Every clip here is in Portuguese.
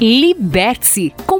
Liberte-se! Com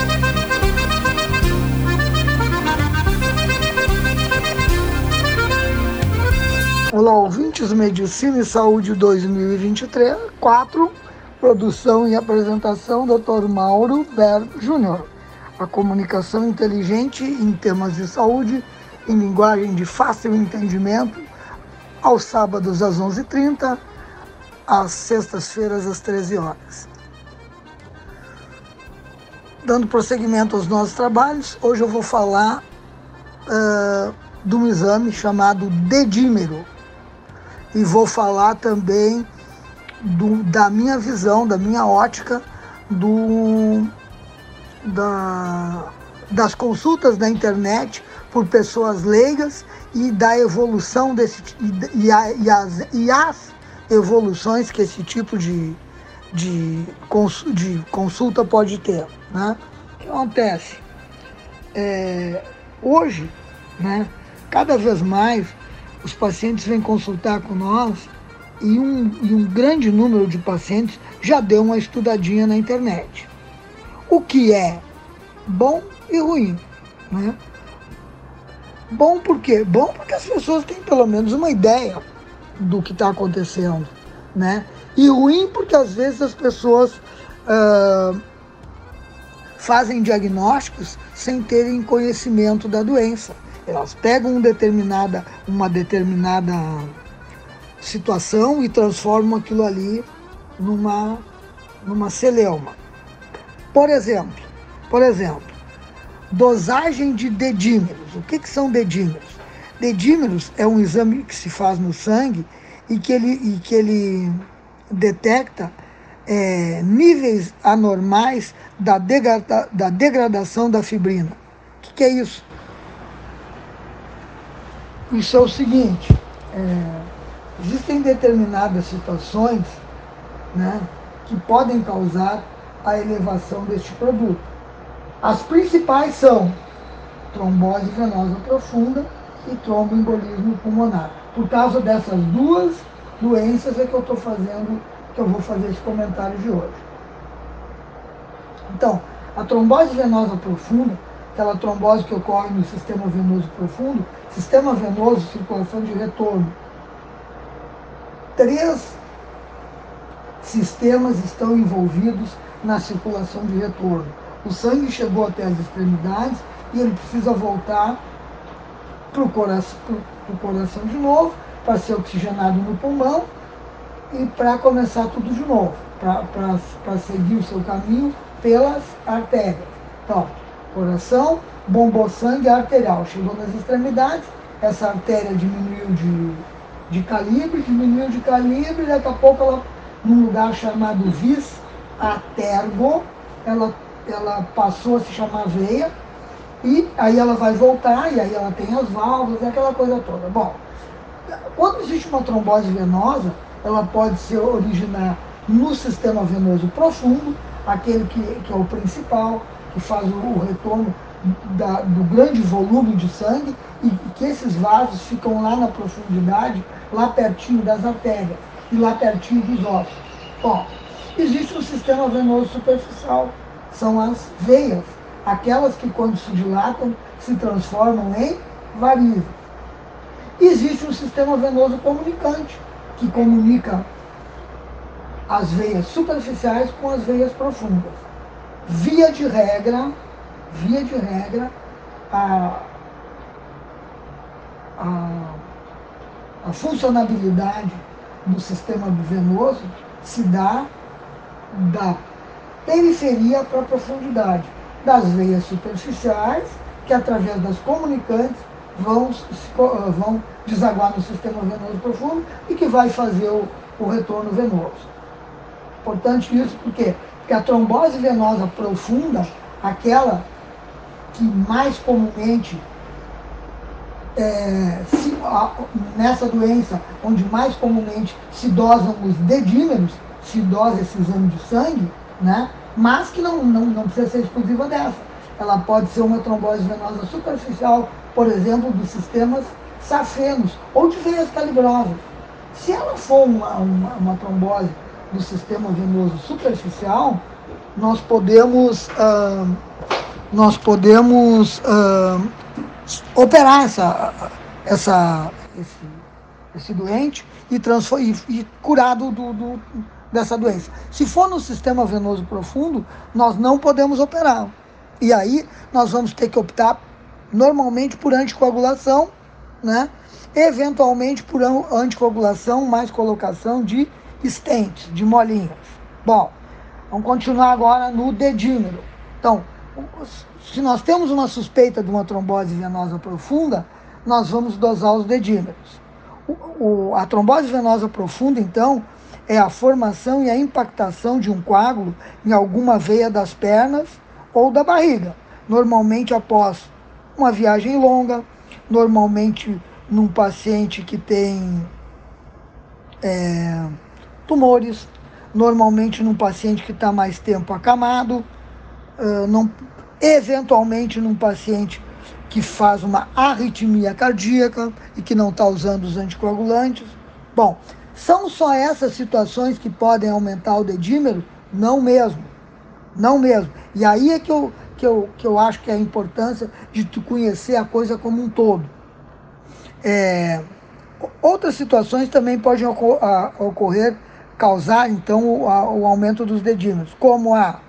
Olá, ouvintes Medicina e Saúde 2023, 4, produção e apresentação, Dr. Mauro Ber Júnior. A comunicação inteligente em temas de saúde, em linguagem de fácil entendimento, aos sábados às 11h30, às sextas-feiras às 13 horas. Dando prosseguimento aos nossos trabalhos, hoje eu vou falar uh, de um exame chamado dedímero e vou falar também do, da minha visão, da minha ótica, do, da, das consultas na internet por pessoas leigas e da evolução desse e, e, as, e as evoluções que esse tipo de, de, de consulta pode ter. Né? O que acontece? É, hoje, né, cada vez mais os pacientes vêm consultar com nós e um, e um grande número de pacientes já deu uma estudadinha na internet. o que é bom e ruim. Né? Bom por quê? Bom porque as pessoas têm pelo menos uma ideia do que está acontecendo. Né? E ruim porque às vezes as pessoas uh, fazem diagnósticos sem terem conhecimento da doença. Elas pegam um determinada, uma determinada situação e transformam aquilo ali numa, numa celeuma. Por exemplo, por exemplo, dosagem de dedímeros. O que, que são dedímeros? Dedímeros é um exame que se faz no sangue e que ele, e que ele detecta é, níveis anormais da, degrada, da degradação da fibrina. O que, que, é isso? Isso é o seguinte: é, existem determinadas situações né, que podem causar a elevação deste produto. As principais são trombose venosa profunda e tromboembolismo pulmonar. Por causa dessas duas doenças é que eu estou fazendo, que eu vou fazer esse comentário de hoje. Então, a trombose venosa profunda, aquela trombose que ocorre no sistema venoso profundo, sistema venoso, circulação de retorno. Três sistemas estão envolvidos na circulação de retorno. O sangue chegou até as extremidades e ele precisa voltar para o coração, coração de novo, para ser oxigenado no pulmão e para começar tudo de novo, para seguir o seu caminho pelas artérias. Então, coração, bombou sangue arterial, chegou nas extremidades, essa artéria diminuiu de, de calibre, diminuiu de calibre, daqui a pouco ela, num lugar chamado vis atergo, ela, ela passou a se chamar veia, e aí ela vai voltar, e aí ela tem as válvulas, aquela coisa toda. Bom, quando existe uma trombose venosa, ela pode se originar no sistema venoso profundo, aquele que, que é o principal, que faz o, retorno da, do grande volume de sangue, e que esses vasos ficam lá na profundidade, lá pertinho das artérias e lá pertinho dos ossos. Bom, existe um sistema venoso superficial, são as veias, aquelas que quando se dilatam se transformam em varizes. Existe um sistema venoso comunicante, que comunica as veias superficiais com as veias profundas. Via de regra, via de regra, a, a, a funcionabilidade do sistema venoso se dá da periferia para a profundidade, das veias superficiais, que através das comunicantes vão, vão desaguar no sistema venoso profundo e que vai fazer o, o retorno venoso. Importante isso porque, porque a trombose venosa profunda, aquela que mais comumente é, se, a, nessa doença, onde mais comumente se dosam os dedímeros, se dosa esse exame de sangue, né? mas que não, não, não precisa ser exclusiva dessa. Ela pode ser uma trombose venosa superficial, por exemplo, dos sistemas safenos ou de veias calibrosas. Se ela for uma, uma, uma trombose do sistema venoso superficial, nós podemos, ah, nós podemos ah, operar essa, essa, esse, esse doente e, e, e curar do, do, dessa doença. Se for no sistema venoso profundo, nós não podemos operar. E aí nós vamos ter que optar normalmente por anticoagulação, né? eventualmente por anticoagulação mais colocação de estentes, de molinhas. Bom, vamos continuar agora no dedímero. Então, se nós temos uma suspeita de uma trombose venosa profunda, nós vamos dosar os dedímeros. O, o, a trombose venosa profunda, então, é a formação e a impactação de um coágulo em alguma veia das pernas ou da barriga, normalmente após uma viagem longa, normalmente num paciente que tem é, tumores, normalmente num paciente que está mais tempo acamado, uh, não, eventualmente num paciente que faz uma arritmia cardíaca e que não está usando os anticoagulantes. Bom, são só essas situações que podem aumentar o dedímero? Não mesmo. Não mesmo. E aí é que eu, que eu, que eu acho que é a importância de tu conhecer a coisa como um todo. É, outras situações também podem ocorrer, causar então o, o aumento dos dedímeros, como a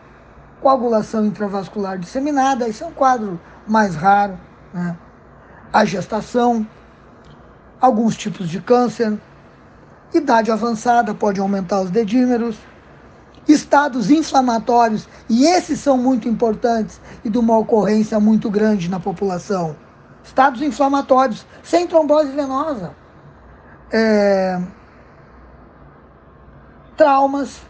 coagulação intravascular disseminada, isso é um quadro mais raro, né? a gestação, alguns tipos de câncer, idade avançada pode aumentar os dedímeros, estados inflamatórios, e esses são muito importantes e de uma ocorrência muito grande na população. Estados inflamatórios, sem trombose venosa. É... Traumas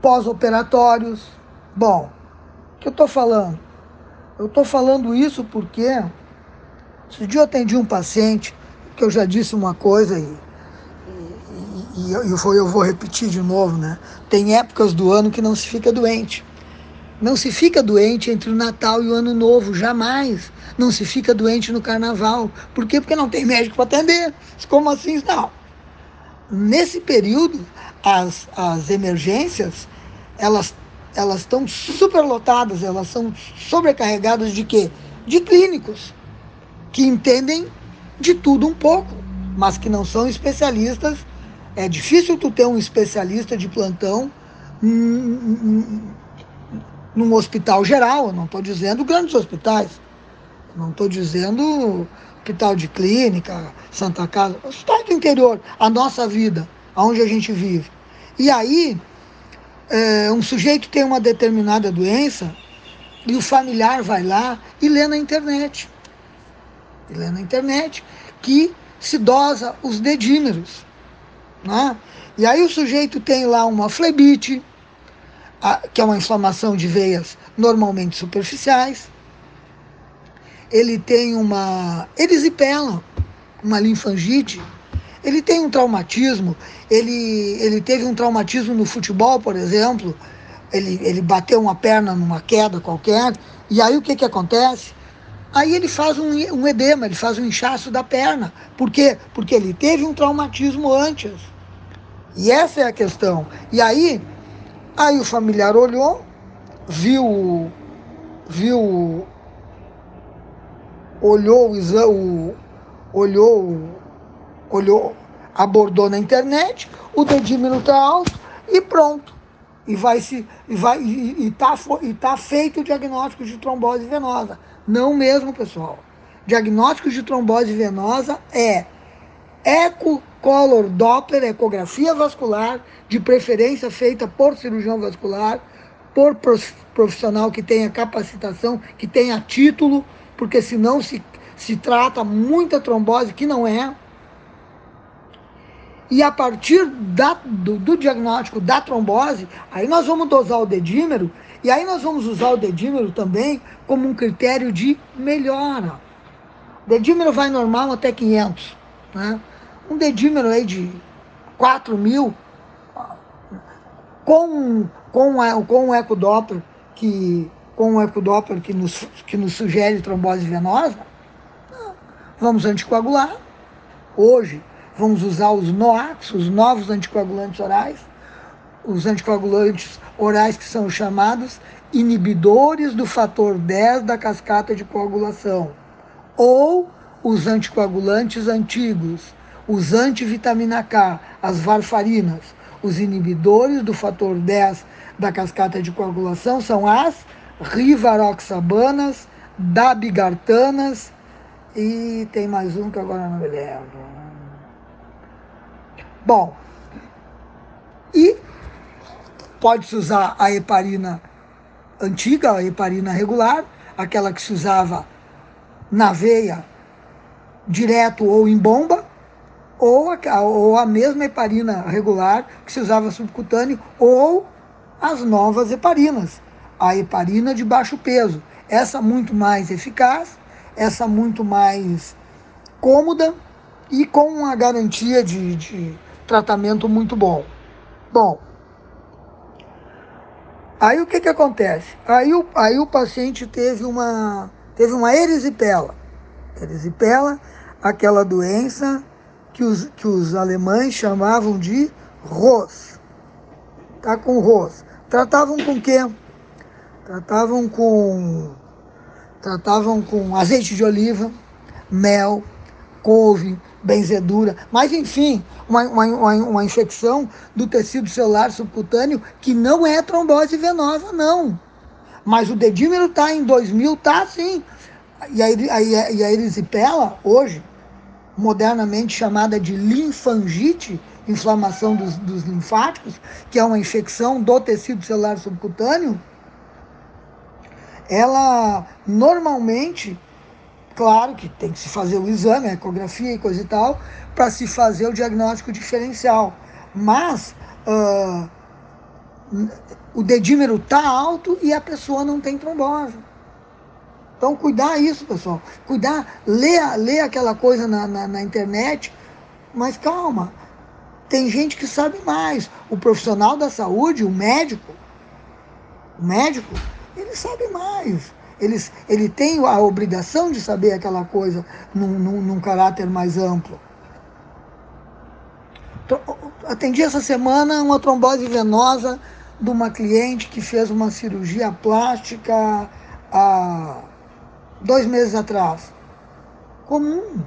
pós-operatórios. Bom, o que eu estou falando? Eu estou falando isso porque esse dia eu atendi um paciente que eu já disse uma coisa e e eu, eu vou repetir de novo, né? Tem épocas do ano que não se fica doente. Não se fica doente entre o Natal e o Ano Novo, jamais. Não se fica doente no Carnaval. Por quê? Porque não tem médico para atender. Como assim? Não. Nesse período, as, as emergências, elas elas estão superlotadas, elas são sobrecarregadas de quê? De clínicos que entendem de tudo um pouco, mas que não são especialistas é difícil tu ter um especialista de plantão num hospital geral, eu não estou dizendo grandes hospitais, não estou dizendo hospital de clínica, Santa Casa, hospital do interior, a nossa vida, aonde a gente vive. E aí, é, um sujeito tem uma determinada doença e o familiar vai lá e lê na internet. E lê na internet que se dosa os dedímeros. Né? E aí o sujeito tem lá uma flebite, que é uma inflamação de veias normalmente superficiais. Ele tem uma erisipela, uma linfangite. Ele tem um traumatismo. Ele, ele teve um traumatismo no futebol, por exemplo. Ele, ele bateu uma perna numa queda qualquer. E aí o que, que acontece? Aí ele faz um, um edema, ele faz um inchaço da perna. Por quê? Porque ele teve um traumatismo antes. E essa é a questão. E aí, aí o familiar olhou, viu, viu, olhou o olhou, olhou, abordou na internet, o dedímero está alto e pronto. E vai se e vai e, e tá, e tá feito o diagnóstico de trombose venosa. Não mesmo, pessoal. Diagnóstico de trombose venosa é eco color Doppler, ecografia vascular, de preferência feita por cirurgião vascular, por profissional que tenha capacitação, que tenha título, porque senão se, se trata muita trombose que não é. E a partir da, do, do, diagnóstico da trombose, aí nós vamos dosar o dedímero, e aí nós vamos usar o dedímero também como um critério de melhora. O dedímero vai normal até 500, né? um dedímero aí de 4 mil, com, com, com um ecodoppler que, com um ecodoppler que nos, que nos sugere trombose venosa, vamos anticoagular. Hoje, vamos usar os NOACs, os novos anticoagulantes orais, os anticoagulantes orais que são chamados inibidores do fator 10 da cascata de coagulação, ou os anticoagulantes antigos, os antivitamina K, as varfarinas, os inibidores do fator 10 da cascata de coagulação são as rivaroxabanas, dabigartanas e tem mais um que agora não me lembro. Bom, e pode-se usar a heparina antiga, a heparina regular, aquela que se usava na veia direto ou em bomba, ou a, ou a mesma heparina regular que se usava subcutâneo, ou as novas heparinas, a heparina de baixo peso. Essa muito mais eficaz, essa muito mais cômoda e com uma garantia de, de tratamento muito bom. Bom, aí o que, que acontece? Aí o, aí o paciente teve uma, teve uma erisipela. Erisipela, aquela doença que os, que os alemães chamavam de ROS. Tá com ROS. Tratavam com quê? Tratavam com tratavam com azeite de oliva, mel, couve, benzedura, mas enfim, uma, uma, uma, infecção do tecido celular subcutâneo que não é trombose venosa, não. Mas o dedímero está em 2000, tá sim. E a, e a erisipela, hoje, modernamente chamada de linfangite, inflamação dos, dos linfáticos, que é uma infecção do tecido celular subcutâneo, ela normalmente, claro que tem que se fazer o exame, a ecografia e coisa e tal, para se fazer o diagnóstico diferencial. Mas uh, o dedímero está alto e a pessoa não tem trombose. Então, cuidar isso, pessoal. Cuidar, ler, ler aquela coisa na, na, na internet, mas calma. Tem gente que sabe mais. O profissional da saúde, o médico, o médico, ele sabe mais. Ele, ele tem a obrigação de saber aquela coisa num, num, num caráter mais amplo. Atendi essa semana uma trombose venosa de uma cliente que fez uma cirurgia plástica há dois meses atrás. Comum,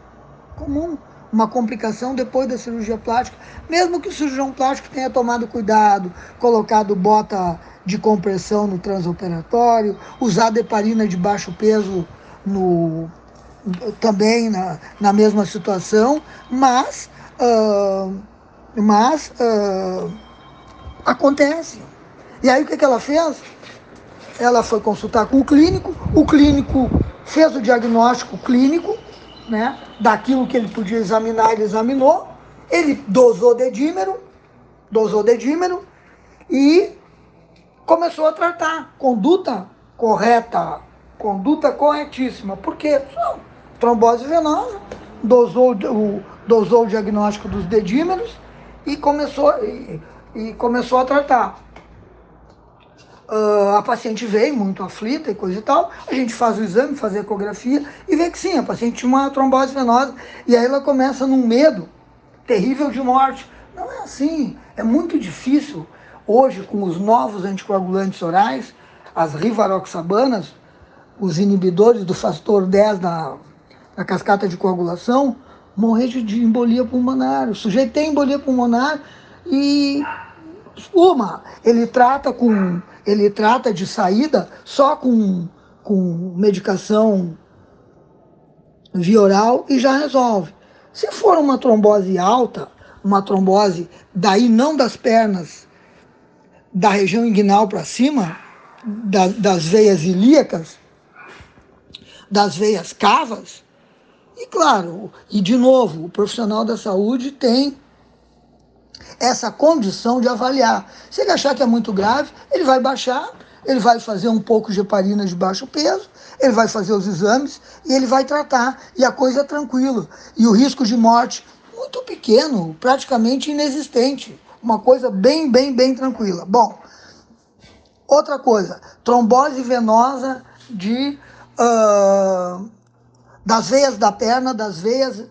comum. Uma complicação depois da cirurgia plástica. Mesmo que o cirurgião plástico tenha tomado cuidado, colocado bota de compressão no transoperatório, usado heparina de baixo peso no, também na, na mesma situação, mas, uh, mas uh, acontece. E aí o que, que ela fez? Ela foi consultar com o clínico, o clínico fez o diagnóstico clínico, né, daquilo que ele podia examinar, ele examinou, ele dosou dedímero, dosou dedímero e começou a tratar. Conduta correta, conduta corretíssima. Por quê? Trombose venosa, dosou o, dosou o diagnóstico dos dedímeros e começou, e, e começou a tratar. Uh, a paciente veio muito aflita e coisa e tal, a gente faz o exame, faz a ecografia e vê que sim, a paciente tinha uma trombose venosa. E aí ela começa num medo terrível de morte. Não é assim, é muito difícil hoje com os novos anticoagulantes orais, as rivaroxabanas, os inibidores do fator 10 da, cascata de coagulação, morrer de, de embolia pulmonar. O sujeito tem embolia pulmonar e uma, ele trata com ele trata de saída só com, com medicação via oral e já resolve. Se for uma trombose alta, uma trombose daí não das pernas, da região inguinal para cima, da, das veias ilíacas, das veias cavas, e claro, e de novo, o profissional da saúde tem essa condição de avaliar. Se ele achar que é muito grave, ele vai baixar, ele vai fazer um pouco de heparina de baixo peso, ele vai fazer os exames e ele vai tratar, e a coisa é tranquila. E o risco de morte muito pequeno, praticamente inexistente. Uma coisa bem, bem, bem tranquila. Bom, outra coisa, trombose venosa de uh, das veias da perna, das veias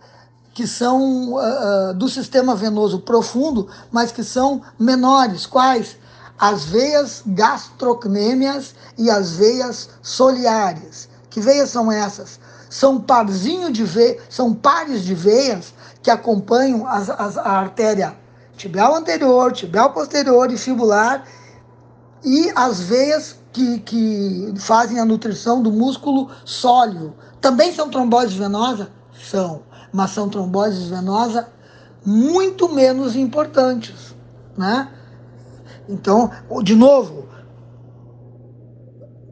que são uh, do sistema venoso profundo, mas que são menores. Quais? As veias gastrocnêmias e as veias soliares. Que veias são essas? São parzinho de veias, são pares de veias que acompanham as, as, a artéria tibial anterior, tibial posterior e fibular e as veias que, que fazem a nutrição do músculo sólido. Também são tromboses venosas? São mas são tromboses venosas muito menos importantes, né? Então, de novo,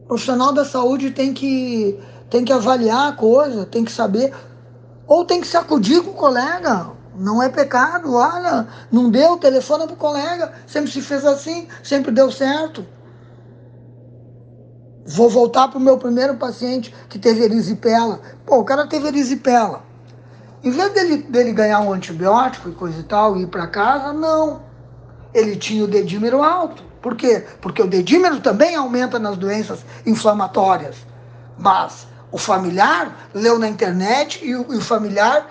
o profissional da saúde tem que, tem que avaliar a coisa, tem que saber, ou tem que se acudir com o colega. Não é pecado, olha, não deu, telefona pro colega, sempre se fez assim, sempre deu certo. Vou voltar pro meu primeiro paciente que teve erisipela. Pô, o cara teve erisipela. Em vez dele, dele ganhar um antibiótico e coisa e tal e ir para casa, não. Ele tinha o dedímero alto. Por quê? Porque o dedímero também aumenta nas doenças inflamatórias. Mas o familiar leu na internet e o, e o familiar,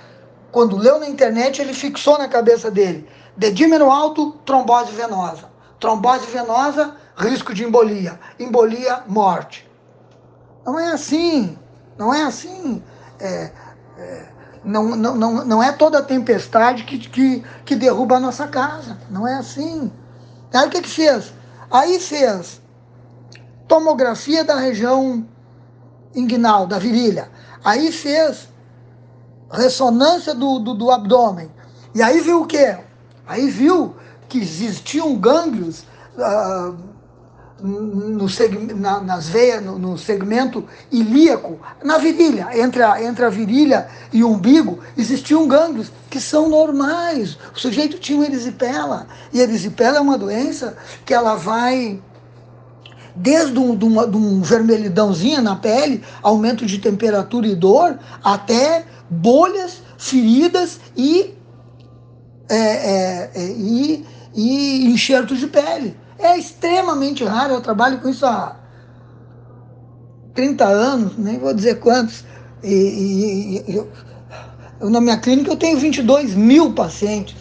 quando leu na internet, ele fixou na cabeça dele: dedímero alto, trombose venosa. trombose venosa, risco de embolia. Embolia, morte. Não é assim. Não é assim. É, é, não, não, não, não é toda tempestade que, que, que derruba a nossa casa. Não é assim. Aí o que, que fez? Aí fez tomografia da região inguinal, da virilha. Aí fez ressonância do, do, do abdômen. E aí viu o quê? Aí viu que existiam gânglios uh, no na, nas veias, no, no, segmento ilíaco, na virilha, entre a, entre a virilha e o umbigo, existiam gânglios que são normais. O sujeito tinha uma erisipela. E erisipela é uma doença que ela vai desde um, de, uma, de um vermelhidãozinho na pele, aumento de temperatura e dor, até bolhas, feridas e, é, é, é, e, e enxertos de pele. É extremamente raro, eu trabalho com isso há 30 anos, nem vou dizer quantos. E, e, e eu, na minha clínica eu tenho 22 mil pacientes.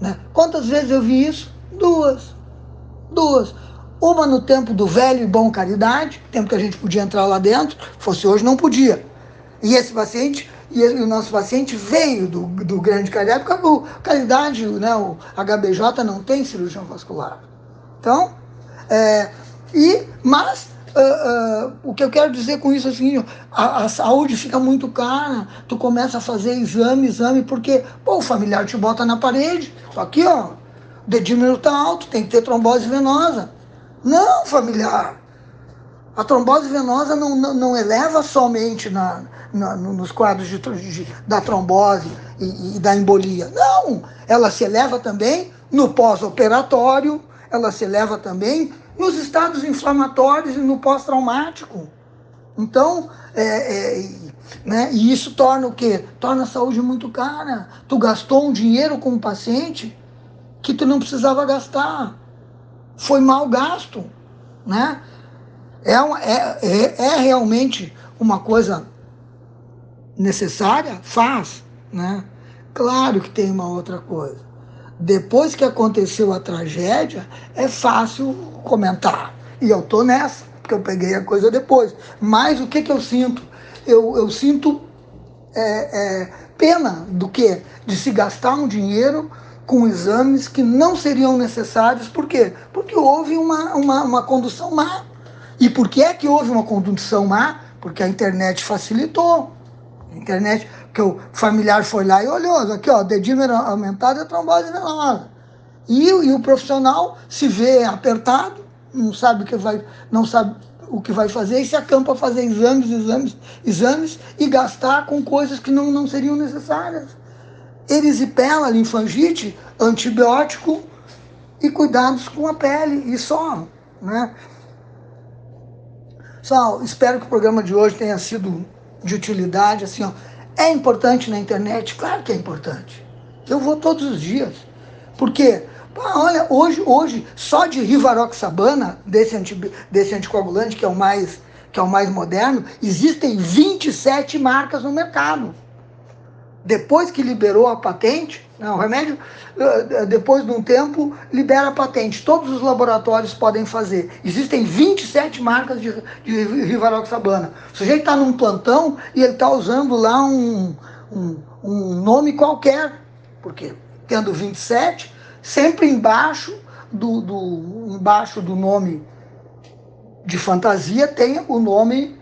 Né? Quantas vezes eu vi isso? Duas. Duas. Uma no tempo do velho e bom caridade, tempo que a gente podia entrar lá dentro, fosse hoje não podia. E esse paciente, e o nosso paciente veio do, do grande caridade, porque o caridade, né, o HBJ não tem cirurgião vascular. Então, é, e, mas Uh, uh, o que eu quero dizer com isso é assim, a, a, saúde fica muito cara, tu começa a fazer exame, exame, porque pô, o familiar te bota na parede, aqui ó, o dedímero tá alto, tem que ter trombose venosa. Não, familiar. A trombose venosa não, não, não eleva somente na, na, nos quadros de, de, da trombose e, e da embolia. Não! Ela se eleva também no pós-operatório, ela se eleva também nos estados inflamatórios e no pós-traumático. Então, é, é, né, e isso torna o quê? Torna a saúde muito cara. Tu gastou um dinheiro com o paciente que tu não precisava gastar foi mal gasto, né? É, é, é, é realmente uma coisa necessária? Faz, né? Claro que tem uma outra coisa. Depois que aconteceu a tragédia, é fácil comentar. E eu tô nessa, porque eu peguei a coisa depois. Mas o que, que eu sinto? Eu, eu sinto é, é, pena do que? De se gastar um dinheiro com exames que não seriam necessários. Por quê? Porque houve uma, uma, uma condução má. E por que é que houve uma condução má? Porque a internet facilitou. Internet, que o familiar foi lá e olhou, aqui ó, dedímero aumentado é trombose venosa. E, e o profissional se vê apertado, não sabe o que vai, não sabe o que vai fazer e se acampa a fazer exames, exames, exames e gastar com coisas que não, não seriam necessárias erisipela, linfangite, antibiótico e cuidados com a pele e só, né? Só espero que o programa de hoje tenha sido de utilidade, assim, ó. É importante na internet? Claro que é importante. Eu vou todos os dias. Porque, olha, hoje, hoje, só de rivaroxabana, desse, anti, desse anticoagulante, que é o mais que é o mais moderno, existem 27 marcas no mercado depois que liberou a patente, né, o remédio, eh, eh, depois de um tempo, libera patente. Todos os laboratórios podem fazer. Existem 27 marcas de, de Rivaroxabana. O sujeito está num plantão e ele está usando lá um, um, um nome qualquer. Por quê? Tendo 27, sempre embaixo do, do, embaixo do nome de fantasia tem o nome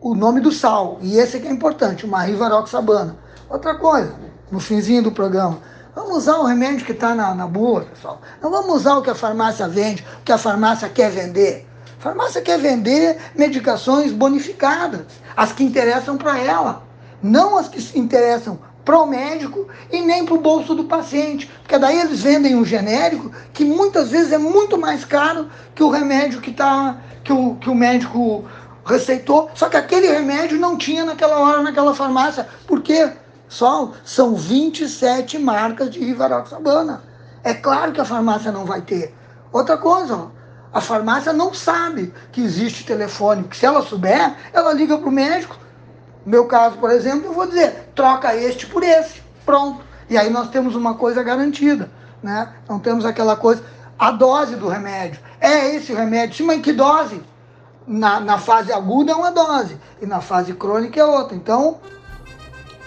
o nome do sal. E esse aqui é importante, uma Rivaroxabana. Outra coisa, no finzinho do programa, vamos usar o remédio que está na, na bula, pessoal. Não vamos usar o que a farmácia vende, o que a farmácia quer vender. A farmácia quer vender medicações bonificadas, as que interessam para ela, não as que interessam para o médico e nem para o bolso do paciente. Porque daí eles vendem um genérico que muitas vezes é muito mais caro que o remédio que, tá, que, o, que o médico receitou. Só que aquele remédio não tinha naquela hora naquela farmácia. Por quê? Só são 27 marcas de Rivaroxabana. É claro que a farmácia não vai ter. Outra coisa, a farmácia não sabe que existe telefone, porque se ela souber, ela liga para o médico. No meu caso, por exemplo, eu vou dizer, troca este por esse. Pronto. E aí nós temos uma coisa garantida. Né? Não temos aquela coisa. a dose do remédio. É esse o remédio? Sim, mas que dose? Na, na fase aguda é uma dose e na fase crônica é outra. Então,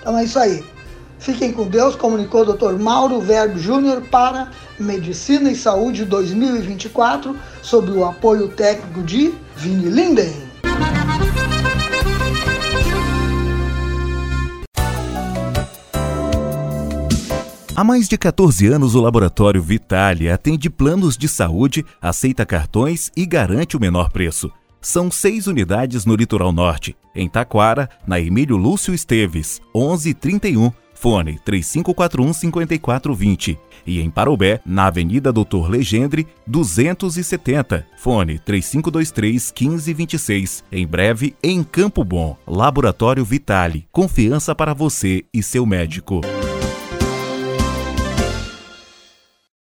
então é isso aí. Fiquem com Deus, comunicou o Dr. Mauro Verbo Júnior para Medicina e Saúde 2024, sob o apoio técnico de Vini Linden. Há mais de 14 anos, o Laboratório Vitale atende planos de saúde, aceita cartões e garante o menor preço. São seis unidades no Litoral Norte, em Taquara, na Emílio Lúcio Esteves, 1131, fone 3541-5420. E em Parobé, na Avenida Doutor Legendre, 270, fone 3523-1526. Em breve, em Campo Bom, Laboratório Vitale. Confiança para você e seu médico.